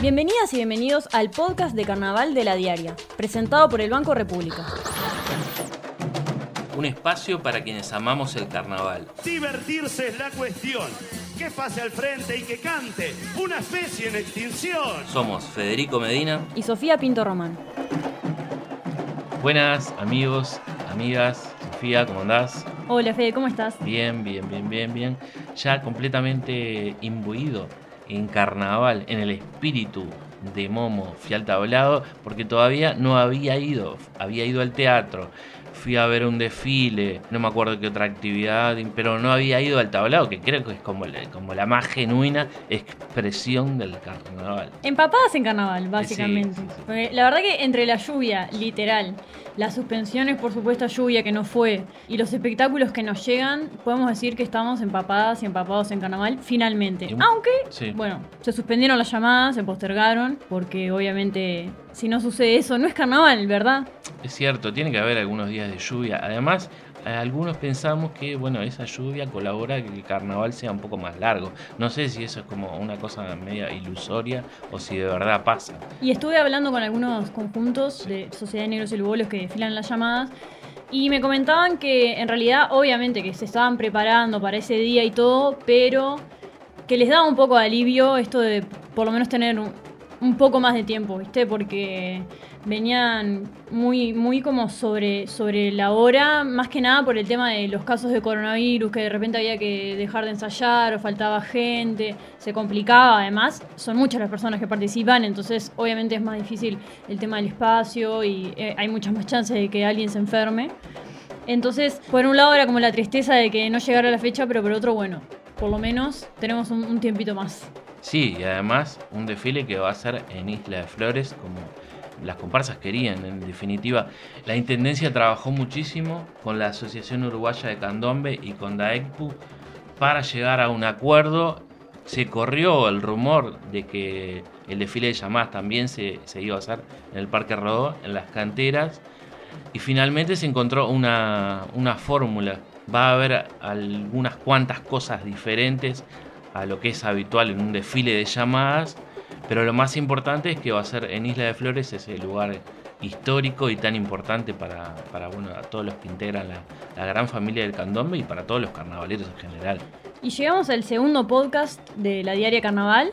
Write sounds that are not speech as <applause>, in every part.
Bienvenidas y bienvenidos al podcast de Carnaval de la Diaria, presentado por el Banco República. Un espacio para quienes amamos el carnaval. Divertirse es la cuestión. Que pase al frente y que cante. Una especie en extinción. Somos Federico Medina. Y Sofía Pinto Román. Buenas amigos, amigas. Sofía, ¿cómo andás? Hola Fede, ¿cómo estás? Bien, bien, bien, bien, bien. Ya completamente imbuido en carnaval, en el espíritu de Momo, fui tablado porque todavía no había ido, había ido al teatro, fui a ver un desfile, no me acuerdo qué otra actividad, pero no había ido al tablado, que creo que es como la, como la más genuina expresión del carnaval. Empapadas en carnaval, básicamente. Sí, sí, sí. Porque La verdad que entre la lluvia, literal, las suspensiones por supuesta lluvia que no fue y los espectáculos que nos llegan, podemos decir que estamos empapadas y empapados en carnaval finalmente. Aunque, bueno, se suspendieron las llamadas, se postergaron, porque obviamente si no sucede eso, no es carnaval, ¿verdad? Es cierto, tiene que haber algunos días de lluvia. Además, algunos pensamos que bueno, esa lluvia colabora a que el carnaval sea un poco más largo. No sé si eso es como una cosa media ilusoria o si de verdad pasa. Y estuve hablando con algunos conjuntos de Sociedad de Negros y Lugolos que desfilan las llamadas y me comentaban que en realidad, obviamente, que se estaban preparando para ese día y todo, pero que les daba un poco de alivio esto de por lo menos tener un, poco más de tiempo, ¿viste? Porque venían muy, muy como sobre, sobre la hora, más que nada por el tema de los casos de coronavirus, que de repente había que dejar de ensayar o faltaba gente, se complicaba además, son muchas las personas que participan, entonces obviamente es más difícil el tema del espacio y eh, hay muchas más chances de que alguien se enferme. Entonces, por un lado era como la tristeza de que no llegara la fecha, pero por otro, bueno, por lo menos tenemos un tiempito más. Sí, y además un desfile que va a ser en Isla de Flores, como las comparsas querían. En definitiva, la Intendencia trabajó muchísimo con la Asociación Uruguaya de Candombe y con DAECPU para llegar a un acuerdo. Se corrió el rumor de que el desfile de llamadas también se, se iba a hacer en el Parque Rodó, en las canteras. Y finalmente se encontró una, una fórmula. Va a haber algunas cuantas cosas diferentes a lo que es habitual en un desfile de llamadas, pero lo más importante es que va a ser en Isla de Flores, ese lugar histórico y tan importante para, para bueno, a todos los que integran la, la gran familia del candombe y para todos los carnavaleros en general. Y llegamos al segundo podcast de la Diaria Carnaval.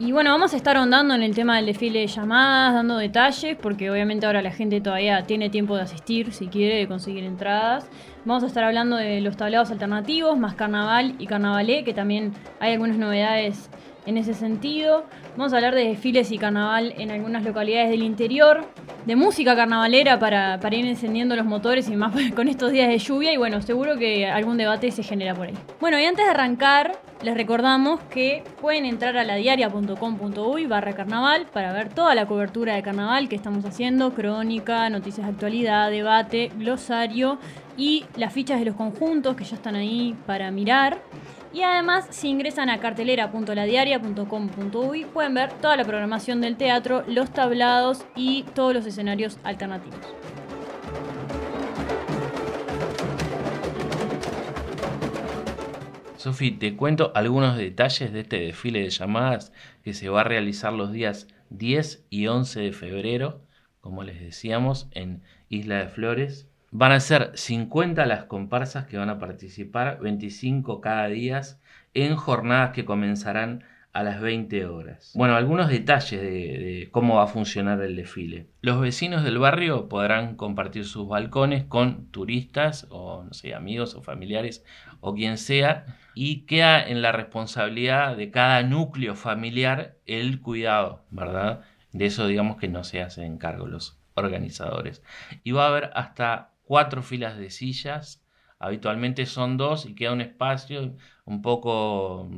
Y bueno, vamos a estar ahondando en el tema del desfile de llamadas, dando detalles, porque obviamente ahora la gente todavía tiene tiempo de asistir, si quiere, de conseguir entradas. Vamos a estar hablando de los tablados alternativos, más carnaval y carnavalé, que también hay algunas novedades en ese sentido. Vamos a hablar de desfiles y carnaval en algunas localidades del interior, de música carnavalera para, ir encendiendo los motores y más <laughs> con estos días de lluvia. Y bueno, seguro que algún debate se genera por ahí. Bueno, y antes de arrancar, les recordamos que pueden entrar a ladiaria.com.uy barra carnaval para ver toda la cobertura de carnaval que estamos haciendo, crónica, noticias de actualidad, debate, glosario y las fichas de los conjuntos que ya están ahí para mirar. Y además, si ingresan a cartelera.ladiaria.com.uy, pueden ver toda la programación del teatro, los tablados y todos los escenarios alternativos. Sofi, te cuento algunos detalles de este desfile de llamadas que se va a realizar los días 10 y 11 de febrero, como les decíamos, en Isla de Flores. Van a ser 50 las comparsas que van a participar, 25 cada día, en jornadas que comenzarán a las 20 horas. Bueno, algunos detalles de, de cómo va a funcionar el desfile. Los vecinos del barrio podrán compartir sus balcones con turistas o, no sé, amigos o familiares o quien sea y queda en la responsabilidad de cada núcleo familiar el cuidado, ¿verdad? De eso digamos que no se hacen cargo los organizadores. Y va a haber hasta cuatro filas de sillas, habitualmente son dos y queda un espacio un poco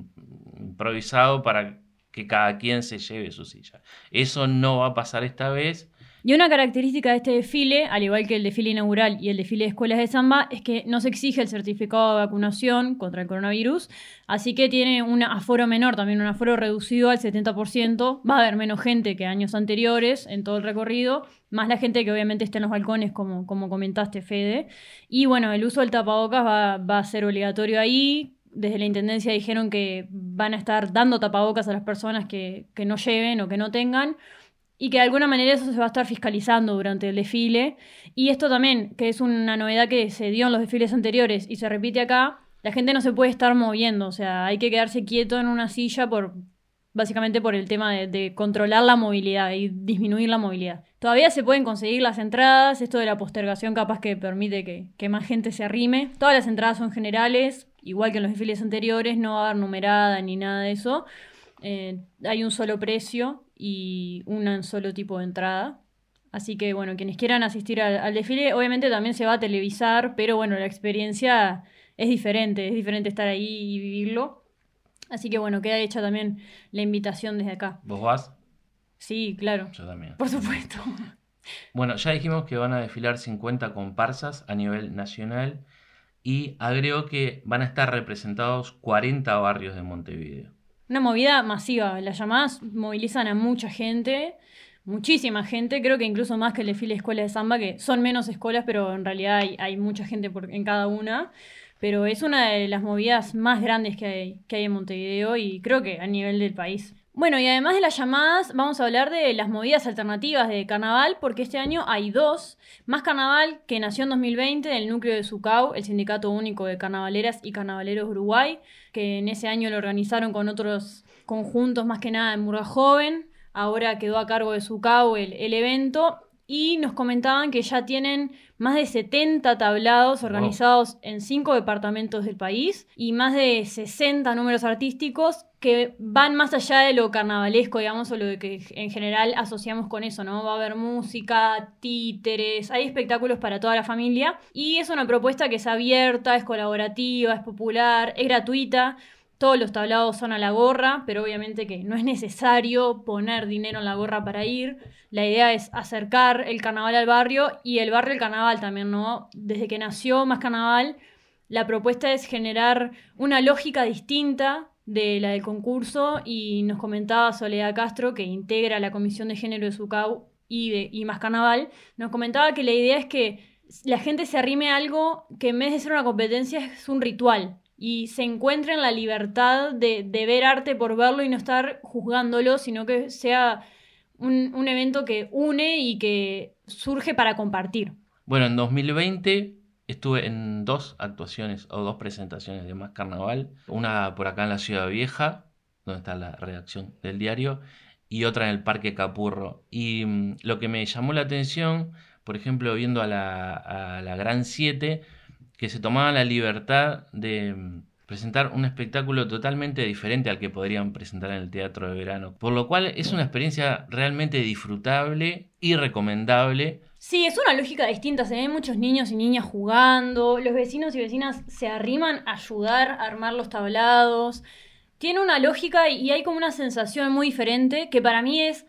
improvisado para que cada quien se lleve su silla. Eso no va a pasar esta vez. Y una característica de este desfile, al igual que el desfile inaugural y el desfile de escuelas de samba, es que no se exige el certificado de vacunación contra el coronavirus, así que tiene un aforo menor, también un aforo reducido al 70%. Va a haber menos gente que años anteriores en todo el recorrido, más la gente que obviamente está en los balcones, como, como comentaste, Fede. Y bueno, el uso del tapabocas va, va a ser obligatorio ahí. Desde la intendencia dijeron que van a estar dando tapabocas a las personas que, que no lleven o que no tengan y que de alguna manera eso se va a estar fiscalizando durante el desfile. Y esto también, que es una novedad que se dio en los desfiles anteriores y se repite acá, la gente no se puede estar moviendo, o sea, hay que quedarse quieto en una silla por básicamente por el tema de, controlar la movilidad y disminuir la movilidad. Todavía se pueden conseguir las entradas, esto de la postergación capaz que permite que, que más gente se arrime. Todas las entradas son generales, igual que en los desfiles anteriores, no va a haber numerada ni nada de eso. Eh, hay un solo precio y un solo tipo de entrada. Así que bueno, quienes quieran asistir al, desfile, obviamente también se va a televisar, pero bueno, la experiencia es diferente, es diferente estar ahí y vivirlo. Así que bueno, queda hecha también la invitación desde acá. ¿Vos vas? Sí, claro. Yo también. Por supuesto. Bueno, ya dijimos que van a desfilar 50 comparsas a nivel nacional y agrego que van a estar representados 40 barrios de Montevideo. Una movida masiva. Las llamadas movilizan a mucha gente, muchísima gente, creo que incluso más que el desfile de escuela de samba, que son menos escuelas, pero en realidad hay, mucha gente por, en cada una. Pero es una de las movidas más grandes que hay, que hay en Montevideo y creo que a nivel del país. Bueno, y además de las llamadas, vamos a hablar de las movidas alternativas de carnaval, porque este año hay dos. Más Carnaval, que nació en 2020 del núcleo de SUCAU, el Sindicato Único de Carnavaleras y Carnavaleros Uruguay, que en ese año lo organizaron con otros conjuntos, más que nada en Murga Joven. Ahora quedó a cargo de SUCAU el, el evento y nos comentaban que ya tienen más de 70 tablados organizados en cinco departamentos del país y más de 60 números artísticos que van más allá de lo carnavalesco, digamos, o lo que en general asociamos con eso, ¿no? Va a haber música, títeres, hay espectáculos para toda la familia y es una propuesta que es abierta, es colaborativa, es popular, es gratuita. Todos los tablados son a la gorra, pero obviamente que no es necesario poner dinero en la gorra para ir. La idea es acercar el carnaval al barrio y el barrio el carnaval también, ¿no? Desde que nació Más Carnaval, la propuesta es generar una lógica distinta de la del concurso y nos comentaba Soledad Castro, que integra la Comisión de Género de SUCAU y, de, y Más Carnaval, nos comentaba que la idea es que la gente se arrime a algo que en vez de ser una competencia es un ritual, y se encuentre en la libertad de, ver arte por verlo y no estar juzgándolo, sino que sea un, evento que une y que surge para compartir. Bueno, en 2020 estuve en dos actuaciones o dos presentaciones de Más Carnaval, una por acá en la Ciudad Vieja, donde está la redacción del diario, y otra en el Parque Capurro. Y mm, lo que me llamó la atención, por ejemplo, viendo a la, Gran 7, que se tomaban la libertad de mm, presentar un espectáculo totalmente diferente al que podrían presentar en el teatro de verano. Por lo cual es una experiencia realmente disfrutable y recomendable. Sí, es una lógica distinta. Se ven muchos niños y niñas jugando. Los vecinos y vecinas se arriman a ayudar a armar los tablados. Tiene una lógica y hay como una sensación muy diferente que para mí es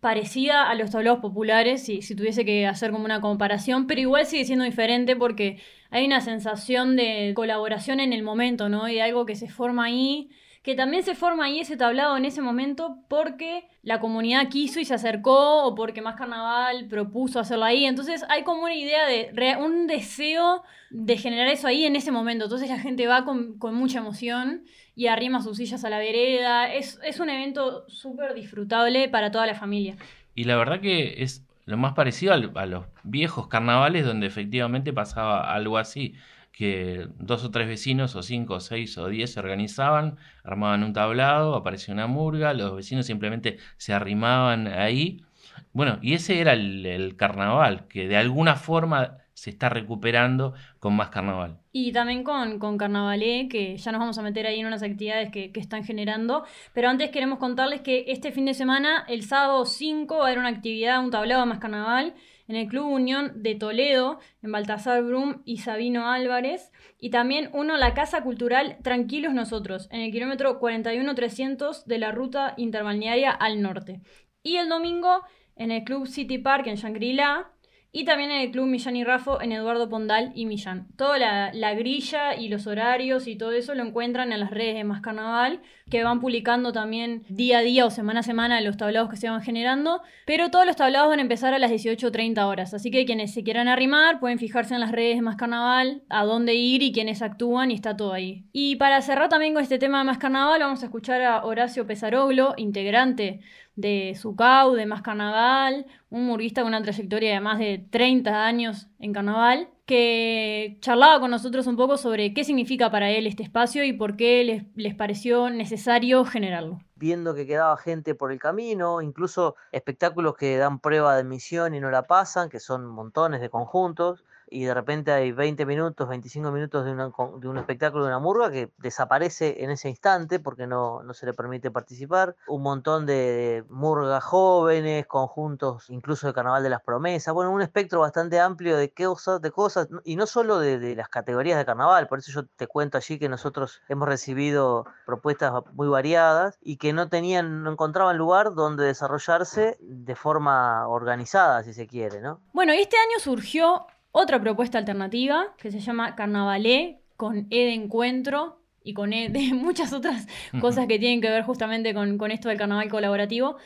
parecida a los tablados populares, si, si tuviese que hacer como una comparación, pero igual sigue siendo diferente porque hay una sensación de colaboración en el momento, ¿no? Y algo que se forma ahí, que también se forma ahí ese tablado en ese momento porque la comunidad quiso y se acercó o porque Más Carnaval propuso hacerlo ahí. Entonces hay como una idea de, un deseo de generar eso ahí en ese momento. Entonces la gente va con, mucha emoción y arrima sus sillas a la vereda. Es, es un evento súper disfrutable para toda la familia. Y la verdad que es lo más parecido a los viejos carnavales donde efectivamente pasaba algo así, que dos o tres vecinos, o cinco, o seis, o diez se organizaban, armaban un tablado, aparecía una murga, los vecinos simplemente se arrimaban ahí. Bueno, y ese era el carnaval, que de alguna forma se está recuperando con más carnaval. Y también con, con Carnavalé, que ya nos vamos a meter ahí en unas actividades que, están generando. Pero antes queremos contarles que este fin de semana, el sábado 5, va a haber una actividad, un tablado más carnaval, en el Club Unión de Toledo, en Baltasar Brum y Sabino Álvarez. Y también uno en la Casa Cultural Tranquilos Nosotros, en el kilómetro 41300 de la ruta interbalnearia al norte. Y el domingo en el Club City Park en Shangri-La y también en el Club Millán y Rafo en Eduardo Pondal y Millán. Toda la, grilla y los horarios y todo eso lo encuentran en las redes de Más Carnaval, que van publicando también día a día o semana a semana los tablados que se van generando, pero todos los tablados van a empezar a las 18.30 horas, así que quienes se quieran arrimar pueden fijarse en las redes de Más Carnaval, a dónde ir y quiénes actúan y está todo ahí. Y para cerrar también con este tema de Más Carnaval, vamos a escuchar a Horacio Pesaroglo, integrante de Sucau, de Más Carnaval, un murguista con una trayectoria de más de 30 años en carnaval, que charlaba con nosotros un poco sobre qué significa para él este espacio y por qué les, les pareció necesario generarlo. Viendo que quedaba gente por el camino, incluso espectáculos que dan prueba de emisión y no la pasan, que son montones de conjuntos, y de repente hay 20 minutos, 25 minutos de, un espectáculo de una murga que desaparece en ese instante porque no, no se le permite participar. Un montón de murgas jóvenes, conjuntos incluso de Carnaval de las Promesas. Bueno, un espectro bastante amplio de cosas, de cosas y no solo de, de las categorías de carnaval. Por eso yo te cuento allí que nosotros hemos recibido propuestas muy variadas y que no tenían, no encontraban lugar donde desarrollarse de forma organizada, si se quiere, ¿no? Bueno, este año surgió otra propuesta alternativa que se llama Carnavalé, con E de encuentro y con E de <laughs> muchas otras cosas que tienen que ver justamente con, esto del carnaval colaborativo.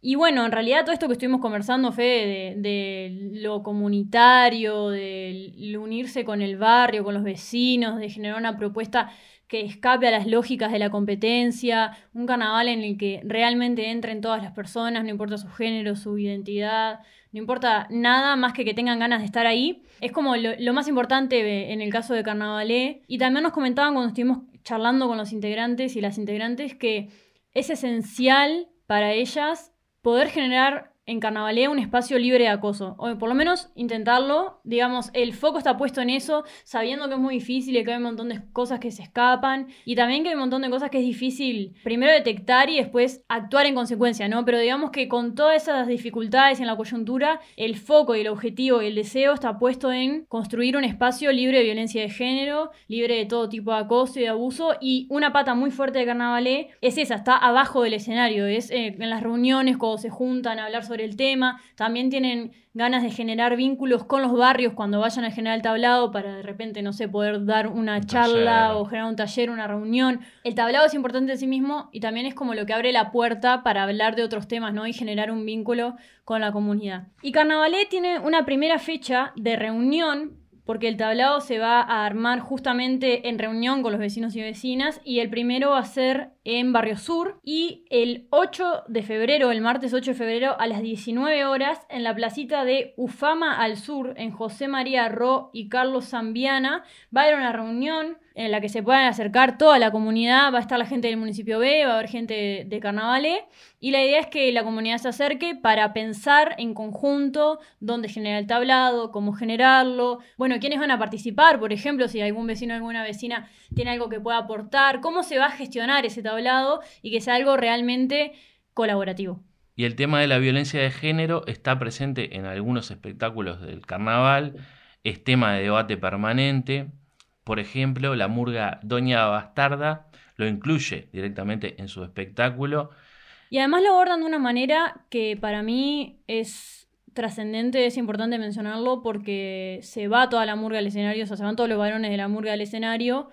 Y bueno, en realidad todo esto que estuvimos conversando, fue de, lo comunitario, de unirse con el barrio, con los vecinos, de generar una propuesta que escape a las lógicas de la competencia, un carnaval en el que realmente entren todas las personas, no importa su género, su identidad, no importa nada más que que tengan ganas de estar ahí. Es como lo, más importante en el caso de Carnavalé. Y también nos comentaban cuando estuvimos charlando con los integrantes y las integrantes que es esencial para ellas poder generar en Carnavalé un espacio libre de acoso, o por lo menos intentarlo, digamos, el foco está puesto en eso, sabiendo que es muy difícil y que hay un montón de cosas que se escapan, y también que hay un montón de cosas que es difícil primero detectar y después actuar en consecuencia, ¿no? Pero digamos que con todas esas dificultades en la coyuntura, el foco y el objetivo y el deseo está puesto en construir un espacio libre de violencia de género, libre de todo tipo de acoso y de abuso, y una pata muy fuerte de Carnavalé es esa, está abajo del escenario, es eh, en las reuniones cuando se juntan a hablar sobre el tema, también tienen ganas de generar vínculos con los barrios cuando vayan a generar el tablado para de repente, no sé, poder dar una charla o generar un taller, una reunión. El tablado es importante en sí mismo y también es como lo que abre la puerta para hablar de otros temas, ¿no? Y generar un vínculo con la comunidad. Y Carnavalé tiene una primera fecha de reunión porque el tablado se va a armar justamente en reunión con los vecinos y vecinas y el primero va a ser en Barrio Sur y el 8 de febrero, el martes 8 de febrero a las 19 horas en la placita de Ufama al Sur en José María Ro y Carlos Zambiana va a haber una reunión en la que se puedan acercar toda la comunidad, va a estar la gente del municipio B, va a haber gente de Carnavale, y la idea es que la comunidad se acerque para pensar en conjunto dónde generar el tablado, cómo generarlo, bueno, quiénes van a participar, por ejemplo, si algún vecino o alguna vecina tiene algo que pueda aportar, cómo se va a gestionar ese tablado y que sea algo realmente colaborativo. Y el tema de la violencia de género está presente en algunos espectáculos del carnaval, es tema de debate permanente, por ejemplo, la murga Doña Bastarda lo incluye directamente en su espectáculo. Y además lo abordan de una manera que para mí es trascendente, es importante mencionarlo porque se va toda la murga al escenario, o sea, se van todos los varones de la murga al escenario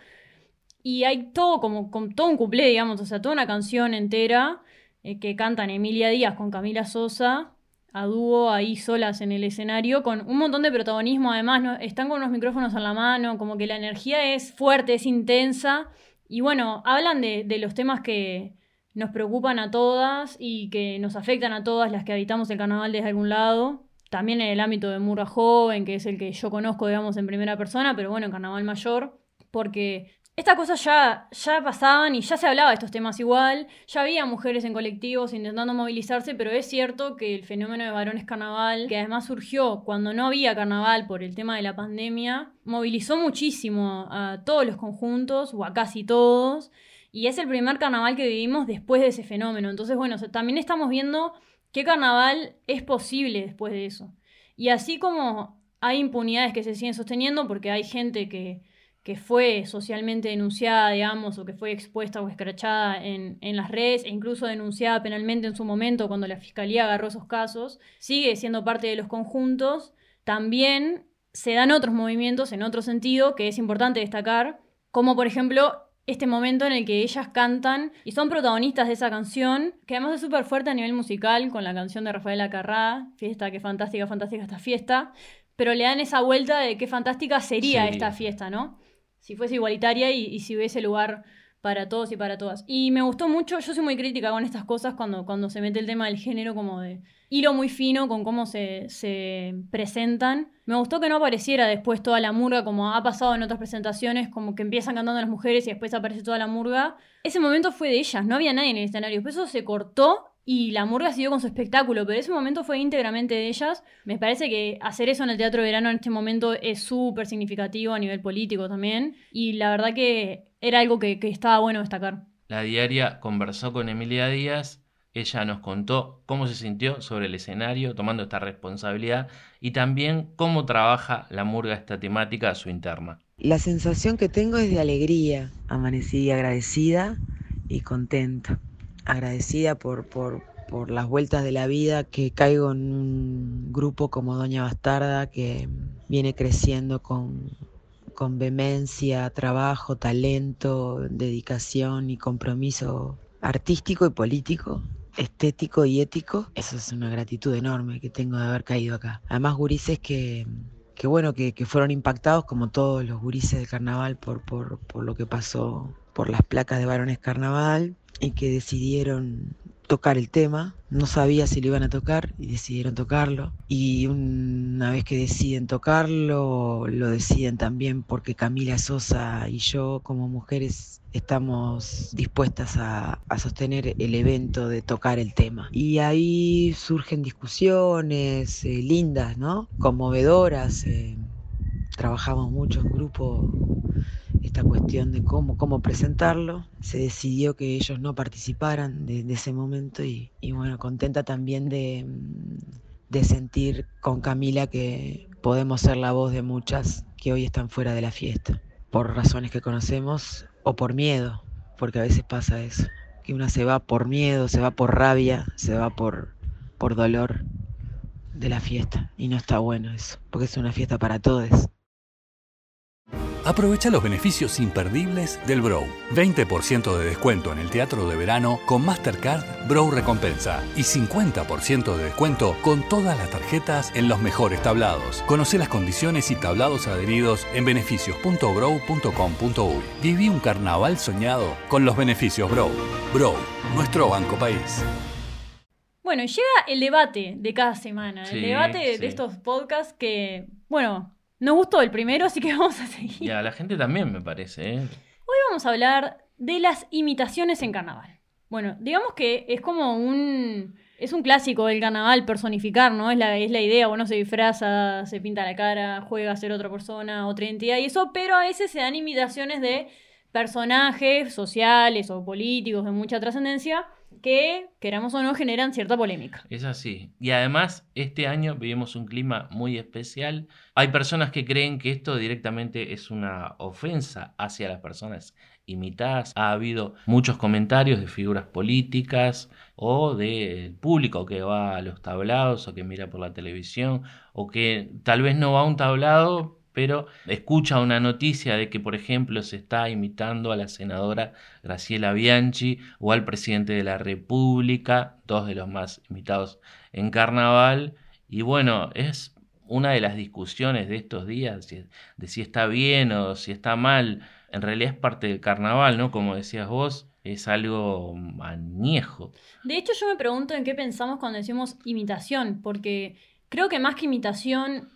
y hay todo como, todo un cuplé, digamos, o sea, toda una canción entera eh, que cantan Emilia Díaz con Camila Sosa a dúo ahí solas en el escenario, con un montón de protagonismo además, ¿no? están con unos micrófonos en la mano, como que la energía es fuerte, es intensa, y bueno, hablan de, de los temas que nos preocupan a todas y que nos afectan a todas las que habitamos el carnaval desde algún lado, también en el ámbito de Murra Joven, que es el que yo conozco, digamos, en primera persona, pero bueno, en Carnaval Mayor, porque estas cosas ya, ya pasaban y ya se hablaba de estos temas igual, ya había mujeres en colectivos intentando movilizarse, pero es cierto que el fenómeno de varones carnaval, que además surgió cuando no había carnaval por el tema de la pandemia, movilizó muchísimo a todos los conjuntos, o a casi todos, y es el primer carnaval que vivimos después de ese fenómeno. Entonces, bueno, también estamos viendo qué carnaval es posible después de eso. Y así como hay impunidades que se siguen sosteniendo, porque hay gente que que fue socialmente denunciada, digamos, o que fue expuesta o escrachada en, en, las redes e incluso denunciada penalmente en su momento cuando la fiscalía agarró esos casos, sigue siendo parte de los conjuntos. también se dan otros movimientos en otro sentido que es importante destacar, como por ejemplo este momento en el que ellas cantan y son protagonistas de esa canción, que además es súper fuerte a nivel musical con la canción de Rafaela Carrá, Fiesta, qué fantástica, fantástica esta fiesta, pero le dan esa vuelta de qué fantástica sería, esta fiesta, ¿no? Si fuese igualitaria y, y si hubiese lugar para todos y para todas. Y me gustó mucho, yo soy muy crítica con estas cosas cuando, cuando se mete el tema del género como de hilo muy fino con cómo se, se presentan. Me gustó que no apareciera después toda la murga como ha pasado en otras presentaciones, como que empiezan cantando las mujeres y después aparece toda la murga. Ese momento fue de ellas, no había nadie en el escenario. Después eso se cortó y la murga siguió con su espectáculo, pero ese momento fue íntegramente de ellas. Me parece que hacer eso en el Teatro de Verano en este momento es súper significativo a nivel político también. Y la verdad que era algo que, estaba bueno destacar. La diaria conversó con Emilia Díaz, ella nos contó cómo se sintió sobre el escenario tomando esta responsabilidad y también cómo trabaja la murga esta temática a su interna. La sensación que tengo es de alegría. Amanecí agradecida y contenta. Agradecida por, por, por las vueltas de la vida, que caigo en un grupo como Doña Bastarda, que viene creciendo con, con vehemencia, trabajo, talento, dedicación y compromiso artístico y político, estético y ético. Eso es una gratitud enorme que tengo de haber caído acá. Además, gurises que, que bueno, que, fueron impactados como todos los gurises del carnaval por, por, por lo que pasó por las placas de varones carnaval y que decidieron tocar el tema. No sabía si lo iban a tocar y decidieron tocarlo. Y una vez que deciden tocarlo, lo deciden también porque Camila Sosa y yo como mujeres estamos dispuestas a, sostener el evento de tocar el tema. Y ahí surgen discusiones eh, lindas, ¿no? Conmovedoras. Eh, trabajamos mucho en grupo esta cuestión de cómo, cómo presentarlo. Se decidió que ellos no participaran de, ese momento y, bueno, contenta también de, de sentir con Camila que podemos ser la voz de muchas que hoy están fuera de la fiesta, por razones que conocemos o por miedo, porque a veces pasa eso, que una se va por miedo, se va por rabia, se va por, por dolor de la fiesta y no está bueno eso, porque es una fiesta para todos. Aprovecha los beneficios imperdibles del Brow. 20% de descuento en el teatro de verano con Mastercard Brow Recompensa y 50% de descuento con todas las tarjetas en los mejores tablados. Conoce las condiciones y tablados adheridos en beneficios.brow.com.uy. Viví un carnaval soñado con los beneficios Brow. Brow, nuestro banco país. Bueno, llega el debate de cada semana, el debate de estos podcasts que, bueno, nos gustó el primero, así que <laughs> vamos a seguir. Y a la gente también, me parece. ¿eh? Hoy vamos a hablar de las imitaciones en carnaval. Bueno, digamos que es como un... Es un clásico del carnaval personificar, ¿no? Es la, es la idea, bueno, se disfraza, se pinta la cara, juega a ser otra persona, otra entidad y eso, pero a veces se dan imitaciones de personajes sociales o políticos de mucha trascendencia que, queramos o no, generan cierta polémica. Es así. Y además, este año vivimos un clima muy especial. Hay personas que creen que esto directamente es una ofensa hacia las personas imitadas. Ha habido muchos comentarios de figuras políticas o del público que va a los tablados o que mira por la televisión o que tal vez no va a un tablado pero escucha una noticia de que, por ejemplo, se está imitando a la senadora Graciela Bianchi o al presidente de la República, dos de los más imitados en carnaval, y bueno, es una de las discusiones de estos días, de si está bien o si está mal, en realidad es parte del carnaval, ¿no? Como decías vos, es algo añejo. De hecho, yo me pregunto en qué pensamos cuando decimos imitación, porque creo que más que imitación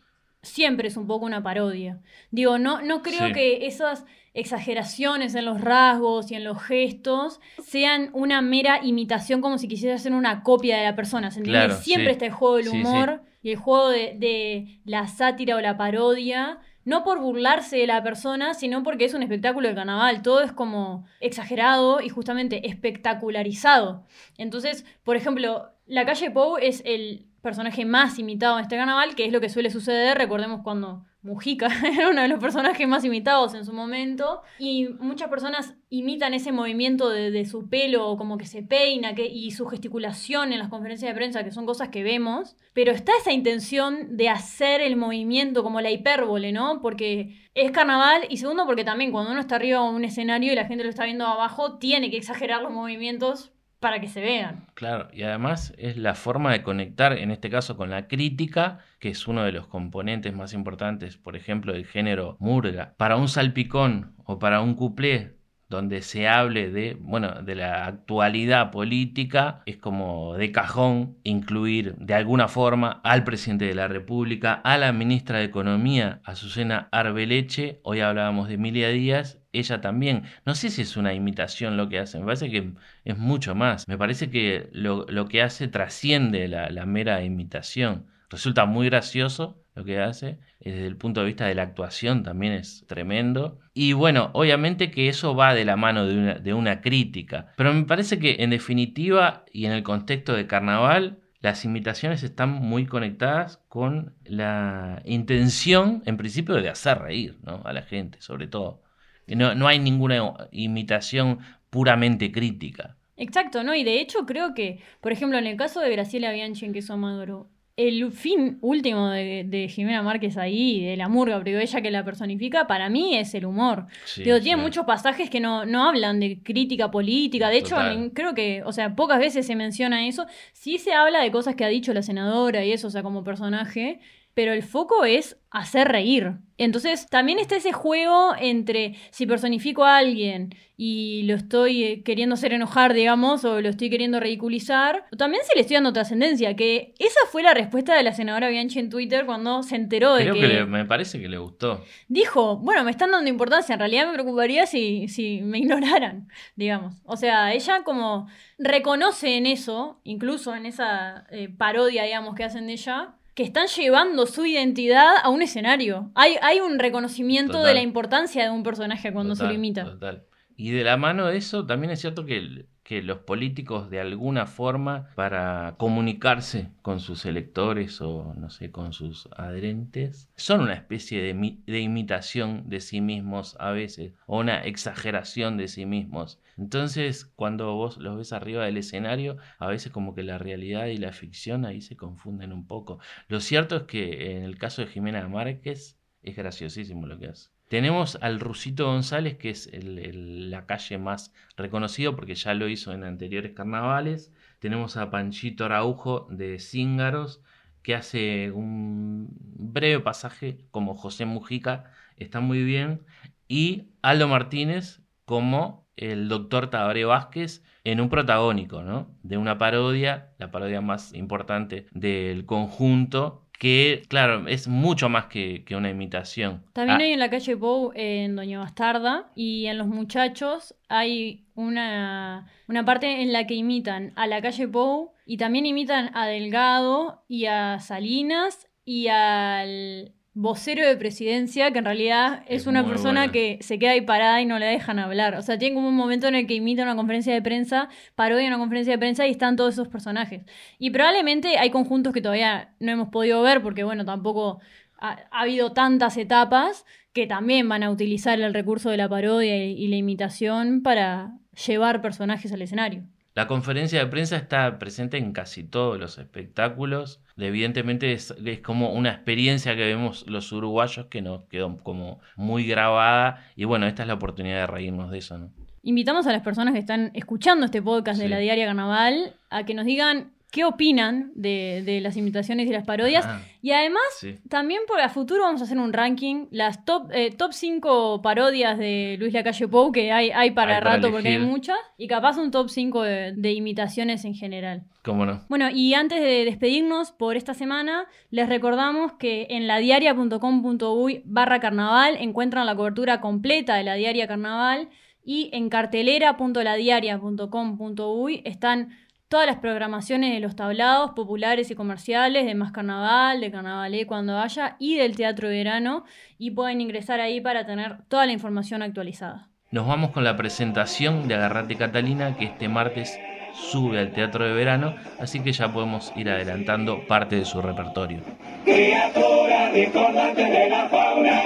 siempre es un poco una parodia. Digo, no, no creo que esas exageraciones en los rasgos y en los gestos sean una mera imitación como si quisiera hacer una copia de la persona. ¿Se entiende? siempre está el juego del humor y el juego de, de, la sátira o la parodia. No por burlarse de la persona, sino porque es un espectáculo de carnaval. Todo es como exagerado y justamente espectacularizado. Entonces, por ejemplo, La calle Pou es el personaje más imitado en este carnaval, que es lo que suele suceder, recordemos cuando Mujica <laughs> era uno de los personajes más imitados en su momento, y muchas personas imitan ese movimiento de, su pelo, como que se peina, y su gesticulación en las conferencias de prensa, que son cosas que vemos, pero está esa intención de hacer el movimiento como la hipérbole, ¿no? Porque es carnaval, y segundo porque también cuando uno está arriba de un escenario y la gente lo está viendo abajo, tiene que exagerar los movimientos para que se vean. Claro, y además es la forma de conectar, en este caso, con la crítica, que es uno de los componentes más importantes, por ejemplo, del género murga. Para un salpicón o para un cuplé donde se hable de, bueno, de la actualidad política, es como de cajón incluir de alguna forma al presidente de la República, a la ministra de Economía, Azucena Arbeleche, hoy hablábamos de Emilia Díaz, ella también. No sé si es una imitación lo que hace, me parece que es mucho más. Me parece que lo, que hace trasciende la, la mera imitación. Resulta muy gracioso lo que hace, desde el punto de vista de la actuación también es tremendo. Y bueno, obviamente que eso va de la mano de una, de una crítica, pero me parece que en definitiva y en el contexto de carnaval, las imitaciones están muy conectadas con la intención, en principio, de hacer reír ¿no? a la gente, sobre todo. No, no hay ninguna imitación puramente crítica. Exacto, ¿no? Y de hecho creo que, por ejemplo, en el caso de Graciela Bianchi en Queso Maduro, el fin último de, Jimena Márquez ahí, de la murga, pero ella que la personifica, para mí es el humor. tiene muchos pasajes que no, no hablan de crítica política. De hecho, creo que, o sea, pocas veces se menciona eso. Sí se habla de cosas que ha dicho la senadora y eso, o sea, como personaje pero el foco es hacer reír. Entonces también está ese juego entre si personifico a alguien y lo estoy eh, queriendo hacer enojar, digamos, o lo estoy queriendo ridiculizar, también se le estoy dando trascendencia, que esa fue la respuesta de la senadora Bianchi en Twitter cuando se enteró de Creo que... me parece que le gustó. Dijo, bueno, me están dando importancia, en realidad me preocuparía si, si me ignoraran, <laughs> digamos. O sea, ella como reconoce en eso, incluso en esa eh, parodia, digamos, que hacen de ella, que están llevando su identidad a un escenario. Hay, hay un reconocimiento de la importancia de un personaje cuando se lo imita. Total. Y de la mano de eso, también es cierto que, que los políticos de alguna forma, para comunicarse con sus electores o, no sé, con sus adherentes, son una especie de, de imitación de sí mismos a veces, o una exageración de sí mismos. Entonces, cuando vos los ves arriba del escenario, a veces como que la realidad y la ficción ahí se confunden un poco. Lo cierto es que en el caso de Jimena Márquez es graciosísimo lo que hace. Tenemos al Rusito González, que es la calle más reconocido porque ya lo hizo en anteriores carnavales. Tenemos a Panchito Araujo de Cíngaros, que hace un breve pasaje como José Mujica, está muy bien. Y Aldo Martínez como el doctor Tabaré Vázquez en un protagónico, ¿no? De una parodia, la parodia más importante del conjunto, que, claro, es mucho más que, una imitación. También ah. hay en la calle Bow, en Doña Bastarda, y en Los Muchachos hay una, una parte en la que imitan a la calle Bow y también imitan a Delgado y a Salinas y al vocero de presidencia, que en realidad es, una persona que se queda ahí parada y no le dejan hablar. O sea, tiene como un momento en el que imita una conferencia de prensa, parodia una conferencia de prensa y están todos esos personajes. Y probablemente hay conjuntos que todavía no hemos podido ver porque, bueno, tampoco ha, habido tantas etapas que también van a utilizar el recurso de la parodia y la imitación para llevar personajes al escenario. La conferencia de prensa está presente en casi todos los espectáculos. Evidentemente es, como una experiencia que vemos los uruguayos que nos quedó como muy grabada y bueno, esta es la oportunidad de reírnos de eso. ¿no? Invitamos a las personas que están escuchando este podcast de la Diaria Carnaval a que nos digan qué opinan de, las imitaciones y las parodias. Ah, y además, también por a futuro vamos a hacer un ranking, las top, eh, top 5 parodias de Luis Lacalle Pou, que hay, hay para rato porque hay muchas, y capaz un top 5 de, imitaciones en general. ¿Cómo no? Bueno, y antes de despedirnos por esta semana, les recordamos que en ladiaria.com.uy barra carnaval encuentran la cobertura completa de la diaria carnaval y en cartelera.ladiaria.com.uy están todas las programaciones de los tablados populares y comerciales, de Más Carnaval, de Carnavalé cuando haya y del Teatro de Verano y pueden ingresar ahí para tener toda la información actualizada. Nos vamos con la presentación de Agarrate Catalina que este martes sube al Teatro de Verano, así que ya podemos ir adelantando parte de su repertorio. Criaturas discordantes de la fauna,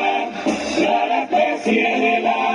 la especie de la.